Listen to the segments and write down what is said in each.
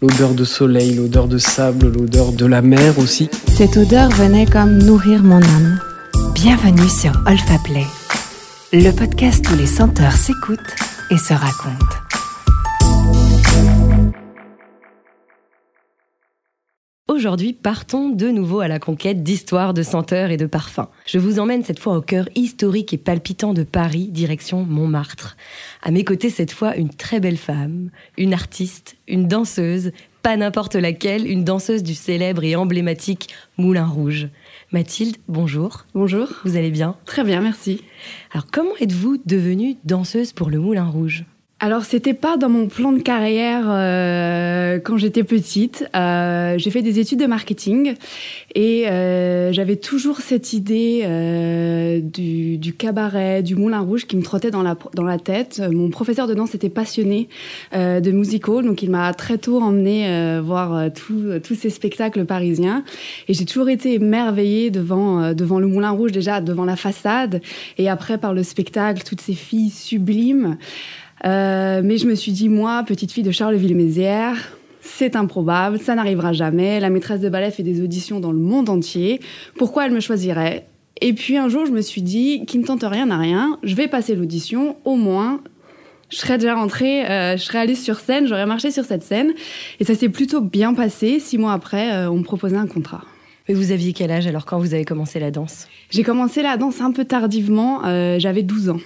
L'odeur de soleil, l'odeur de sable, l'odeur de la mer aussi. Cette odeur venait comme nourrir mon âme. Bienvenue sur Olfa Play, le podcast où les senteurs s'écoutent et se racontent. Aujourd'hui, partons de nouveau à la conquête d'histoires, de senteurs et de parfums. Je vous emmène cette fois au cœur historique et palpitant de Paris, direction Montmartre. À mes côtés, cette fois, une très belle femme, une artiste, une danseuse, pas n'importe laquelle, une danseuse du célèbre et emblématique Moulin Rouge. Mathilde, bonjour. Bonjour. Vous allez bien? Très bien, merci. Alors, comment êtes-vous devenue danseuse pour le Moulin Rouge? Alors, c'était pas dans mon plan de carrière euh, quand j'étais petite. Euh, j'ai fait des études de marketing et euh, j'avais toujours cette idée euh, du, du, cabaret, du Moulin Rouge qui me trottait dans la, dans la tête. Mon professeur de danse était passionné euh, de musical, donc il m'a très tôt emmené euh, voir tous ces spectacles parisiens. Et j'ai toujours été émerveillée devant, devant le Moulin Rouge, déjà devant la façade, et après par le spectacle, toutes ces filles sublimes. Euh, mais je me suis dit, moi, petite fille de Charleville-Mézières, c'est improbable, ça n'arrivera jamais. La maîtresse de ballet fait des auditions dans le monde entier. Pourquoi elle me choisirait? Et puis un jour, je me suis dit, qui ne tente rien n'a rien, je vais passer l'audition, au moins. Je serais déjà rentrée, euh, je serais allée sur scène, j'aurais marché sur cette scène. Et ça s'est plutôt bien passé. Six mois après, euh, on me proposait un contrat. Mais vous aviez quel âge alors quand vous avez commencé la danse? J'ai commencé la danse un peu tardivement, j'avais 12 ans.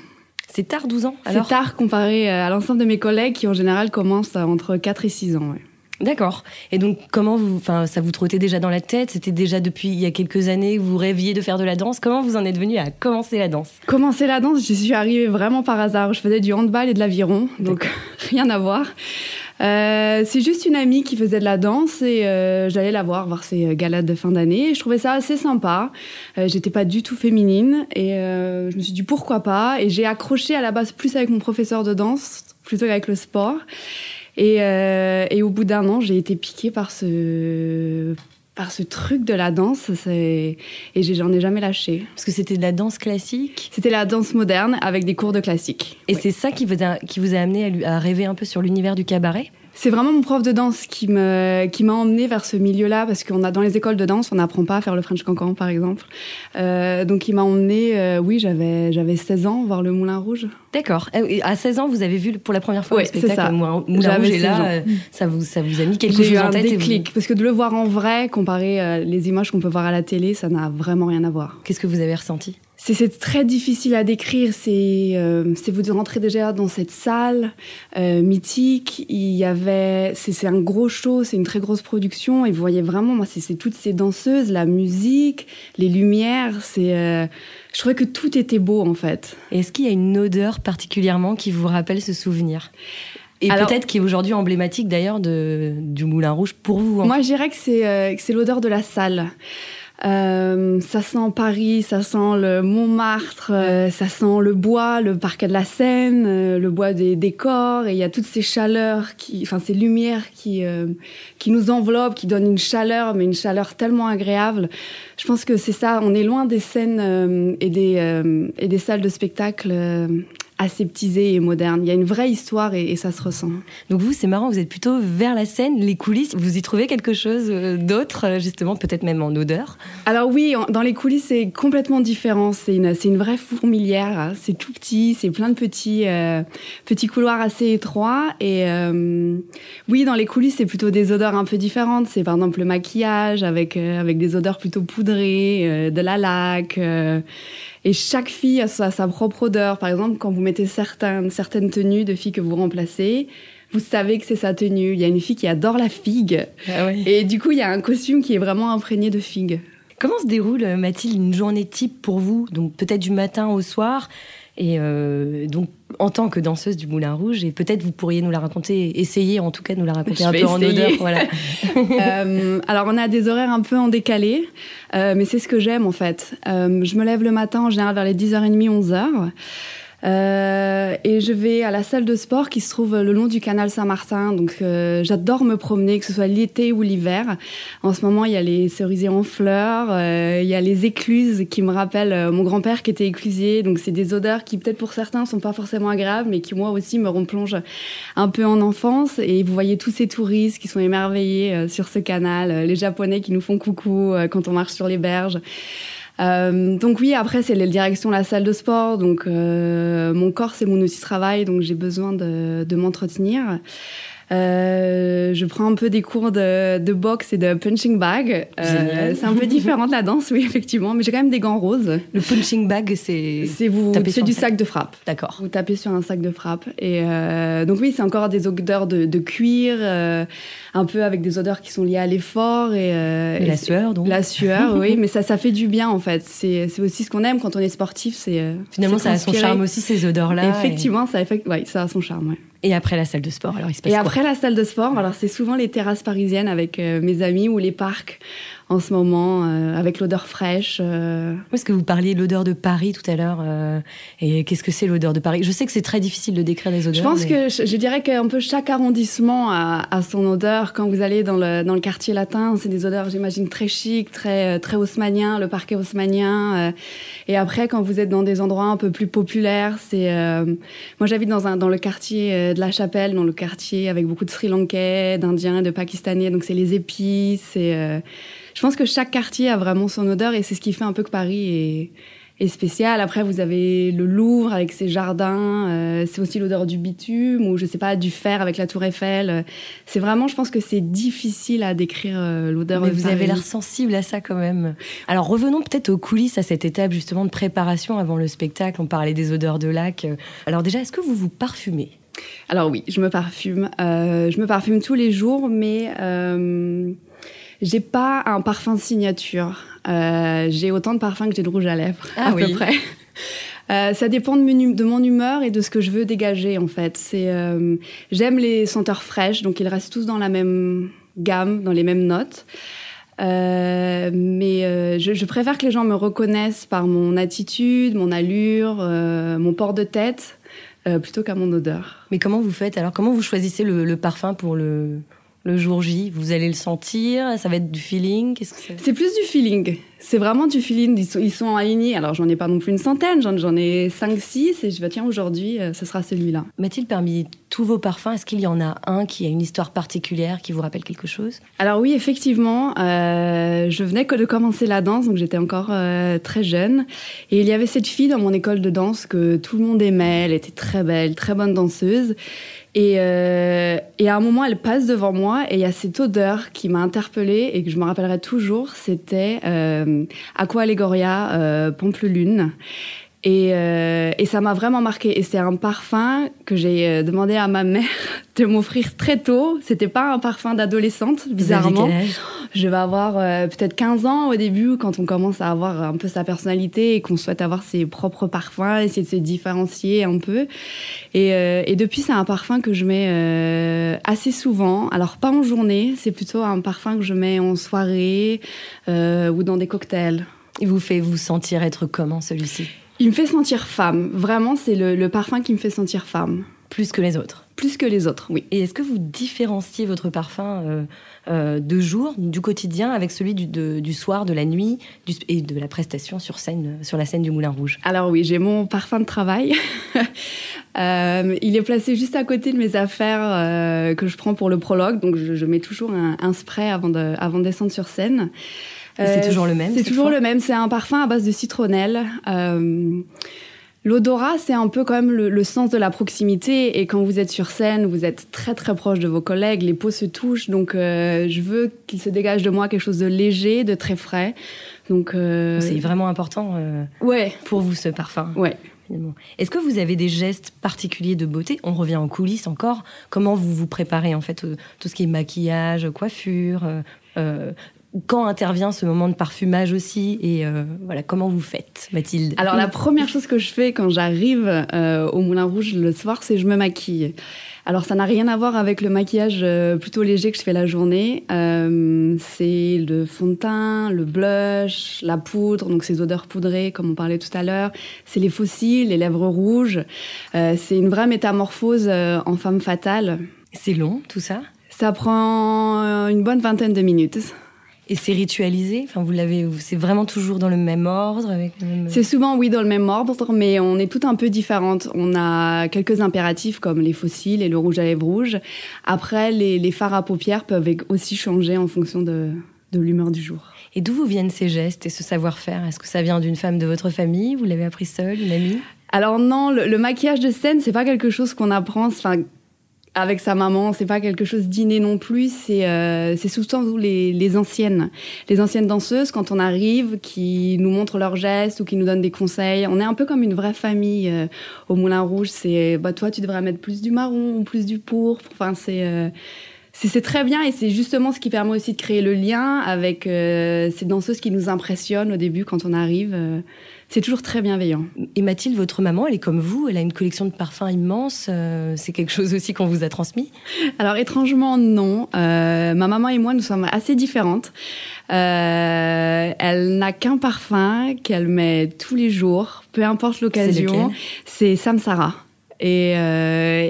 C'est tard, 12 ans C'est tard comparé euh, à l'ensemble de mes collègues qui en général commencent entre 4 et 6 ans. D'accord. Et donc, comment vous, enfin, ça vous trottait déjà dans la tête? C'était déjà depuis il y a quelques années que vous rêviez de faire de la danse? Comment vous en êtes venu à commencer la danse? Commencer la danse, je suis arrivée vraiment par hasard. Je faisais du handball et de l'aviron, donc rien à voir. Euh, c'est juste une amie qui faisait de la danse et euh, j'allais la voir, voir ses euh, galas de fin d'année. Je trouvais ça assez sympa. Euh, J'étais pas du tout féminine et euh, je me suis dit pourquoi pas. Et j'ai accroché à la base plus avec mon professeur de danse plutôt qu'avec le sport. Et, et au bout d'un an, j'ai été piquée par ce par ce truc de la danse et j'en ai jamais lâché. Parce que c'était de la danse classique C'était la danse moderne avec des cours de classique. Et oui. c'est ça qui vous, a, qui vous a amené à, à rêver un peu sur l'univers du cabaret? C'est vraiment mon prof de danse qui me qui m'a emmené vers ce milieu-là parce qu'on a dans les écoles de danse on n'apprend pas à faire le French Cancan par exemple. Euh, donc il m'a emmené euh, oui j'avais j'avais 16 ans voir le Moulin Rouge. D'accord. À 16 ans vous avez vu pour la première fois oui, le spectacle le Moulin, Moulin Rouge et là euh, ça vous ça vous a mis quelque chose en tête. J'ai eu un déclic vous... parce que de le voir en vrai comparé les images qu'on peut voir à la télé ça n'a vraiment rien à voir. Qu'est-ce que vous avez ressenti? C'est très difficile à décrire. C'est euh, vous rentrez déjà dans cette salle euh, mythique. Il y avait, c'est un gros show, c'est une très grosse production. Et vous voyez vraiment, moi, c'est toutes ces danseuses, la musique, les lumières. C'est, euh, je trouvais que tout était beau en fait. Est-ce qu'il y a une odeur particulièrement qui vous rappelle ce souvenir? Et peut-être qui est aujourd'hui emblématique d'ailleurs du Moulin Rouge pour vous. Moi, je dirais que c'est l'odeur de la salle. Euh, ça sent Paris, ça sent le Montmartre, euh, ça sent le bois, le parquet de la Seine, euh, le bois des décors, et il y a toutes ces chaleurs, qui, enfin ces lumières qui euh, qui nous enveloppent, qui donnent une chaleur, mais une chaleur tellement agréable. Je pense que c'est ça. On est loin des scènes euh, et des et des salles de spectacle aseptisé et moderne. Il y a une vraie histoire et, et ça se ressent. Donc vous, c'est marrant, vous êtes plutôt vers la scène, les coulisses. Vous y trouvez quelque chose d'autre, justement, peut-être même en odeur? Alors oui, dans les coulisses, c'est complètement différent. C'est une, une vraie fourmilière. C'est tout petit, c'est plein de petits, euh, petits couloirs assez étroits. Et euh, oui, dans les coulisses, c'est plutôt des odeurs un peu différentes. C'est par exemple le maquillage avec, euh, avec des odeurs plutôt poudrées, euh, de la laque. Et chaque fille a sa, sa, propre odeur. Par exemple, quand vous mettez certaines, certaines tenues de filles que vous remplacez, vous savez que c'est sa tenue. Il y a une fille qui adore la figue. Ah oui. Et du coup, il y a un costume qui est vraiment imprégné de figue. Comment se déroule, Mathilde, une journée type pour vous? Donc peut-être du matin au soir et euh, donc, en tant que danseuse du Moulin Rouge, et peut-être vous pourriez nous la raconter, essayer en tout cas de nous la raconter Je un peu essayer. en odeur. Voilà. euh, alors, on a des horaires un peu en décalé, euh, mais c'est ce que j'aime en fait. Euh, je me lève le matin en général vers les 10h30, 11h. Euh, et je vais à la salle de sport qui se trouve le long du canal Saint-Martin. Donc euh, j'adore me promener, que ce soit l'été ou l'hiver. En ce moment, il y a les cerisiers en fleurs, euh, il y a les écluses qui me rappellent euh, mon grand-père qui était éclusier. Donc c'est des odeurs qui peut-être pour certains sont pas forcément agréables, mais qui moi aussi me replongent un peu en enfance. Et vous voyez tous ces touristes qui sont émerveillés euh, sur ce canal, euh, les Japonais qui nous font coucou quand on marche sur les berges. Euh, donc oui, après c'est la direction la salle de sport. Donc euh, mon corps c'est mon outil de travail, donc j'ai besoin de, de m'entretenir. Euh, je prends un peu des cours de, de boxe et de punching bag. Euh, c'est un peu différent de la danse, oui effectivement, mais j'ai quand même des gants roses. Le punching bag, c'est. C'est vous, sur du sac. de frappe. D'accord. Vous tapez sur un sac de frappe. Et euh, donc oui, c'est encore des odeurs de, de cuir, euh, un peu avec des odeurs qui sont liées à l'effort et, euh, Et la sueur, donc. La sueur, oui, mais ça, ça fait du bien en fait. C'est aussi ce qu'on aime quand on est sportif. C'est Finalement, ça a son charme aussi, ces odeurs-là. Effectivement, ça, effecte- ouais, ça a son charme. ouais. Et, après la salle de sport, alors il se passe Et quoi après la salle de sport, alors c'est souvent les terrasses parisiennes avec euh, mes amis ou les parcs en ce moment, euh, avec l'odeur fraîche. euh, Parce que vous parliez de l'odeur de Paris tout à l'heure. euh, et qu'est-ce que c'est l'odeur de Paris? Je sais que c'est très difficile de décrire des odeurs. Je pense mais- que je, je dirais qu'un peu chaque arrondissement a, a son odeur. Quand vous allez dans le, dans le quartier latin, c'est des odeurs, j'imagine, très chic, très, euh, très haussmannien, le parquet haussmannien. euh. et après, quand vous êtes dans des endroits un peu plus populaires, c'est. moi, j'habite dans, un, dans le quartier de la Chapelle, dans le quartier avec beaucoup de Sri Lankais, d'Indiens et de Pakistanais. Donc, c'est les épices. c'est, je pense que chaque quartier a vraiment son odeur et c'est ce qui fait un peu que Paris est est spécial. Après, vous avez le Louvre avec ses jardins. euh, c'est aussi l'odeur du bitume ou je sais pas du fer avec la Tour Eiffel. C'est vraiment, je pense que c'est difficile à décrire euh, l'odeur. Mais de vous avez l'air sensible à ça quand même. Alors revenons peut-être aux coulisses, à cette étape justement de préparation avant le spectacle. On parlait des odeurs de lac. Alors déjà, est-ce que vous vous parfumez? Alors oui, je me parfume. Euh, je me parfume tous les jours, mais euh, j'ai pas un parfum signature. Euh, j'ai autant de parfums que j'ai de rouge à lèvres, Ah à oui. peu près. Euh, ça dépend de, mon- de mon humeur et de ce que je veux dégager en fait. C'est euh, j'aime les senteurs fraîches, donc ils restent tous dans la même gamme, dans les mêmes notes. Euh, mais euh, je, je préfère que les gens me reconnaissent par mon attitude, mon allure, euh, mon port de tête, euh, plutôt qu'à mon odeur. Mais comment vous faites? Alors comment vous choisissez le, le parfum pour le, le jour J Vous allez le sentir Ça va être du feeling c'est? Plus du feeling. C'est vraiment du feeling. Ils sont, ils sont alignés. Alors, j'en ai pas non plus une centaine. J'en, ai cinq, six. Et je vais, tiens, aujourd'hui, euh, ce sera celui-là. Mathilde, parmi tous vos parfums, est-ce qu'il y en a un qui a une histoire particulière, qui vous rappelle quelque chose? Alors oui, effectivement, euh, je venais que de commencer la danse, donc j'étais encore euh, très jeune. Et il y avait cette fille dans mon école de danse que tout le monde aimait. Elle était très belle, très bonne danseuse. Et, euh, et à un moment, elle passe devant moi et il y a cette odeur qui m'a interpellée et que je me rappellerai toujours. C'était euh, Aqua Allegoria euh, Pampelune. Et, euh, et ça m'a vraiment marqué. Et c'est un parfum que j'ai euh, demandé à ma mère de m'offrir très tôt. C'était pas un parfum d'adolescente, bizarrement. Quel âge? Je vais avoir euh, peut-être 15 ans au début, quand on commence à avoir un peu sa personnalité et qu'on souhaite avoir ses propres parfums, essayer de se différencier un peu. Et, euh, et depuis, c'est un parfum que je mets euh, assez souvent. Alors, pas en journée, c'est plutôt un parfum que je mets en soirée euh, ou dans des cocktails. Il vous fait vous sentir être comment celui-ci? Il me fait sentir femme. Vraiment, c'est le, le parfum qui me fait sentir femme. Plus que les autres Plus que les autres, oui. Et est-ce que vous différenciez votre parfum euh, euh, de jour, du quotidien, avec celui du, de- du soir, de la nuit du- et de la prestation sur scène, sur la scène du Moulin Rouge? Alors oui, j'ai mon parfum de travail. Euh, il est placé juste à côté de mes affaires euh, que je prends pour le prologue, donc je, je mets toujours un, un spray avant de, avant de descendre sur scène. C'est toujours le même, C'est toujours le même. C'est un parfum à base de citronnelle. Euh, L'odorat, c'est un peu quand même le, le sens de la proximité. Et quand vous êtes sur scène, vous êtes très très proche de vos collègues, les peaux se touchent. Donc euh, je veux qu'il se dégage de moi quelque chose de léger, de très frais. Donc euh, C'est vraiment important euh, ouais, pour vous ce parfum. ouais. Est-ce que vous avez des gestes particuliers de beauté? On revient en coulisses encore. Comment vous vous préparez en fait euh, tout ce qui est maquillage, coiffure, euh, euh, quand intervient ce moment de parfumage aussi Et euh, voilà, comment vous faites, Mathilde? Alors, la première chose que je fais quand j'arrive euh, au Moulin Rouge le soir, c'est je me maquille. Alors, ça n'a rien à voir avec le maquillage euh, plutôt léger que je fais la journée. c'est le fond de teint, le blush, la poudre, donc ces odeurs poudrées, comme on parlait tout à l'heure. C'est les fossiles, les lèvres rouges. c'est une vraie métamorphose en femme fatale. C'est long, tout ça? Ça prend une bonne vingtaine de minutes. Et c'est ritualisé Enfin, vous l'avez, c'est vraiment toujours dans le même ordre avec C'est souvent oui dans le même ordre, mais on est tout un peu différentes. On a quelques impératifs comme les fossiles et le rouge à lèvres rouge. Après, les, les fards à paupières peuvent aussi changer en fonction de, de l'humeur du jour. Et d'où vous viennent ces gestes et ce savoir-faire? Est-ce que ça vient d'une femme de votre famille? Vous l'avez appris seule, une amie? Alors non, le, le, maquillage de scène, c'est pas quelque chose qu'on apprend. Enfin, avec sa maman, c'est pas quelque chose d'inné non plus, c'est euh, souvent les, les anciennes, les anciennes danseuses quand on arrive, qui nous montrent leurs gestes ou qui nous donnent des conseils. On est un peu comme une vraie famille euh, au Moulin Rouge. C'est bah toi tu devrais mettre plus du marron ou plus du pourpre. Enfin c'est euh, c'est très bien et c'est justement ce qui permet aussi de créer le lien avec euh, ces danseuses qui nous impressionnent au début quand on arrive. Euh, c'est toujours très bienveillant. Et Mathilde, votre maman, elle est comme vous, elle a une collection de parfums immense. Euh, c'est quelque chose aussi qu'on vous a transmis? Alors étrangement, non. ma maman et moi, nous sommes assez différentes. elle n'a qu'un parfum qu'elle met tous les jours, peu importe l'occasion. C'est Samsara. Et,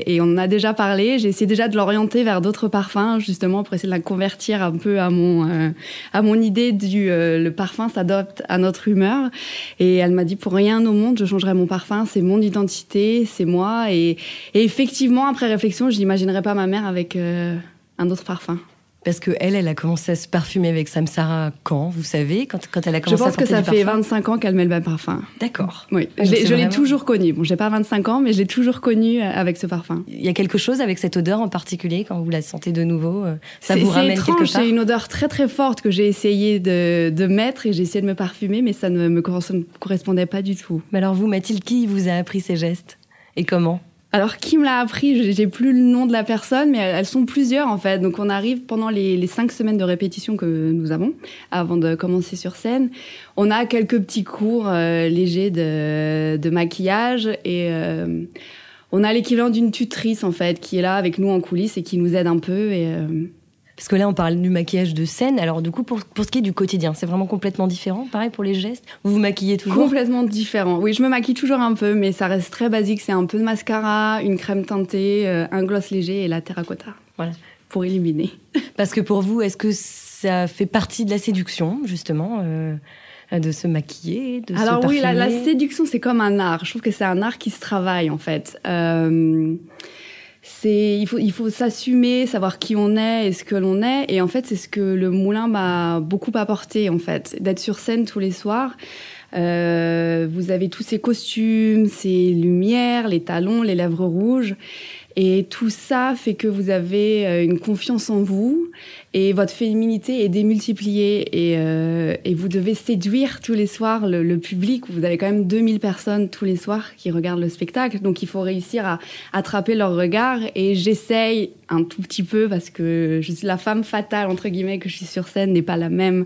et, on en a déjà parlé. J'ai essayé déjà de l'orienter vers d'autres parfums, justement, pour essayer de la convertir un peu à mon, euh, à mon idée du euh, le parfum s'adopte à notre humeur. Et elle m'a dit pour rien au monde, je changerai mon parfum. C'est mon identité, c'est moi. Et, et, effectivement, après réflexion, je n'imaginerais pas ma mère avec euh, un autre parfum. Parce que elle, elle a commencé à se parfumer avec Samsara quand, vous savez, quand, quand elle a commencé à Je pense que ça fait 25 ans qu'elle met le même parfum. D'accord. Oui, je l'ai toujours connue. Bon, j'ai pas 25 ans, mais je l'ai toujours connue euh, avec ce parfum. Il y a quelque chose avec cette odeur en particulier quand vous la sentez de nouveau euh, Ça vous ramène étrange, quelque C'est une odeur très très forte que j'ai essayé de, de, mettre et j'ai essayé de me parfumer, mais ça ne me correspondait pas du tout. Mais alors vous, Mathilde, qui vous a appris ces gestes? Et comment? Alors, qui me l'a appris J'ai plus le nom de la personne, mais elles sont plusieurs en fait. Donc, on arrive pendant les, cinq semaines de répétition que nous avons avant de commencer sur scène. On a quelques petits cours euh, légers de, maquillage et euh, on a l'équivalent d'une tutrice en fait qui est là avec nous en coulisses et qui nous aide un peu et euh, parce que là, on parle du maquillage de scène. Alors, du coup, pour, pour ce qui est du quotidien, c'est vraiment complètement différent. Pareil pour les gestes. Vous vous maquillez toujours Complètement différent. Oui, je me maquille toujours un peu, mais ça reste très basique. C'est un peu de mascara, une crème teintée, euh, un gloss léger et la terracotta. Voilà. Pour éliminer. Parce que pour vous, est-ce que ça fait partie de la séduction, justement euh, de se maquiller, de Alors se oui, la, la, séduction, c'est comme un art. Je trouve que c'est un art qui se travaille, en fait. Euh, il faut il faut s'assumer, savoir qui on est et ce que l'on est. Et en fait, c'est ce que le moulin m'a beaucoup apporté en fait, d'être sur scène tous les soirs. Euh, vous avez tous ces costumes, ces lumières, les talons, les lèvres rouges. Et tout ça fait que vous avez euh, une confiance en vous et votre féminité est démultipliée et, euh, et vous devez séduire tous les soirs le, public. Vous avez quand même 2000 personnes tous les soirs qui regardent le spectacle, donc il faut réussir à attraper leur regard et j'essaye un tout petit peu parce que je suis la femme fatale entre guillemets que je suis sur scène n'est pas la même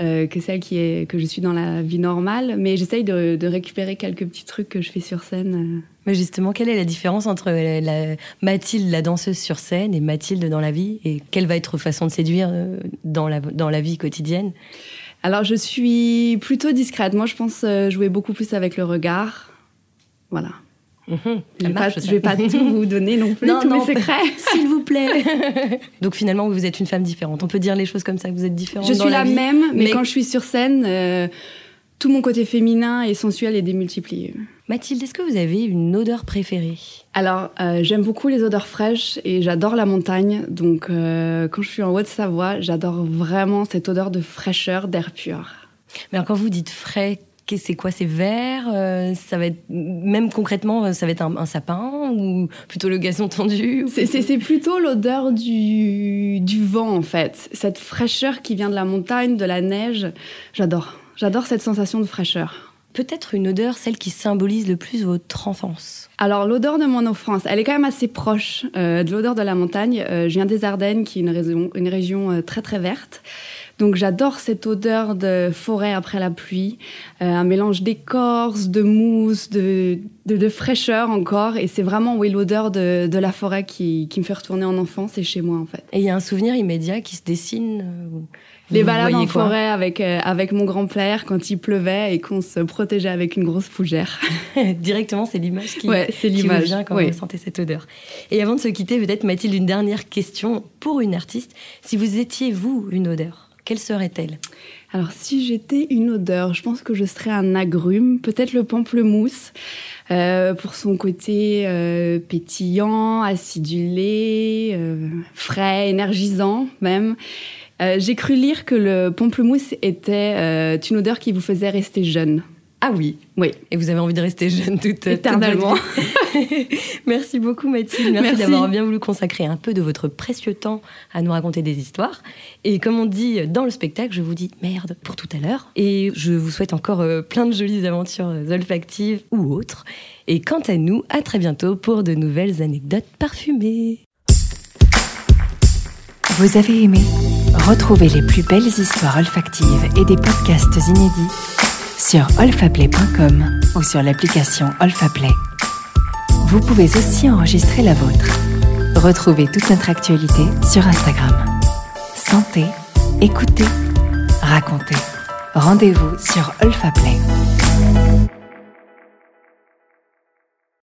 euh, que celle qui est que je suis dans la vie normale, mais j'essaye de, récupérer quelques petits trucs que je fais sur scène. Mais justement, quelle est la différence entre la, Mathilde, la danseuse sur scène, et Mathilde dans la vie? Et quelle va être façon de séduire euh, dans la, dans la vie quotidienne Alors, je suis plutôt discrète. Moi, je pense euh, jouer beaucoup plus avec le regard. Voilà. Mmh, je, vais pas, vais pas tout vous donner non plus, non, tous non, mes secrets. S'il vous plaît. Donc finalement, vous êtes une femme différente. On peut dire les choses comme ça, que vous êtes différente. Je suis la, vie, même, mais, mais, quand je suis sur scène, euh, tout mon côté féminin et sensuel est démultiplié. Mathilde, est-ce que vous avez une odeur préférée? Alors, euh, j'aime beaucoup les odeurs fraîches et j'adore la montagne. Donc, euh, quand je suis en Haute-Savoie, j'adore vraiment cette odeur de fraîcheur, d'air pur. Mais alors, quand vous dites frais, c'est quoi? C'est vert euh, Ça va être même concrètement, ça va être un, un sapin ou plutôt le gazon tendu C'est plutôt l'odeur du, du vent en fait. Cette fraîcheur qui vient de la montagne, de la neige. J'adore. J'adore cette sensation de fraîcheur. Peut-être une odeur, celle qui symbolise le plus votre enfance. Alors l'odeur de mon enfance, elle est quand même assez proche euh, de l'odeur de la montagne. Euh, je viens des Ardennes, qui est une région, une région euh, très très verte. Donc j'adore cette odeur de forêt après la pluie, euh, un mélange d'écorce, de mousse, de, de, fraîcheur encore. Et c'est vraiment oui, l'odeur de, de, la forêt qui, qui, me fait retourner en enfance et chez moi en fait. Et il y a un souvenir immédiat qui se dessine euh, les balades en forêt avec, euh, avec mon grand-père quand il pleuvait et qu'on se protégeait avec une grosse fougère. Directement, c'est l'image qui, ouais, qui vous vient quand vous sentez cette odeur. Et avant de se quitter, peut-être Mathilde, une dernière question pour une artiste. Si vous étiez, vous, une odeur, quelle serait-elle? Alors si j'étais une odeur, je pense que je serais un agrume, peut-être le pamplemousse, euh, pour son côté euh, pétillant, acidulé, euh, frais, énergisant même. J'ai cru lire que le pamplemousse était une odeur qui vous faisait rester jeune. Ah oui, oui. Et vous avez envie de rester jeune toute éternellement. Merci beaucoup Mathilde. Merci, d'avoir bien voulu consacrer un peu de votre précieux temps à nous raconter des histoires. Et comme on dit dans le spectacle, je vous dis merde pour tout à l'heure. Et je vous souhaite encore euh, plein de jolies aventures olfactives ou autres. Et quant à nous, à très bientôt pour de nouvelles anecdotes parfumées. Vous avez aimé? Retrouvez les plus belles histoires olfactives et des podcasts inédits sur olfaplay.com ou sur l'application Olfaplay. Vous pouvez aussi enregistrer la vôtre. Retrouvez toute notre actualité sur Instagram. Sentez, écoutez, racontez. Rendez-vous sur Olfaplay.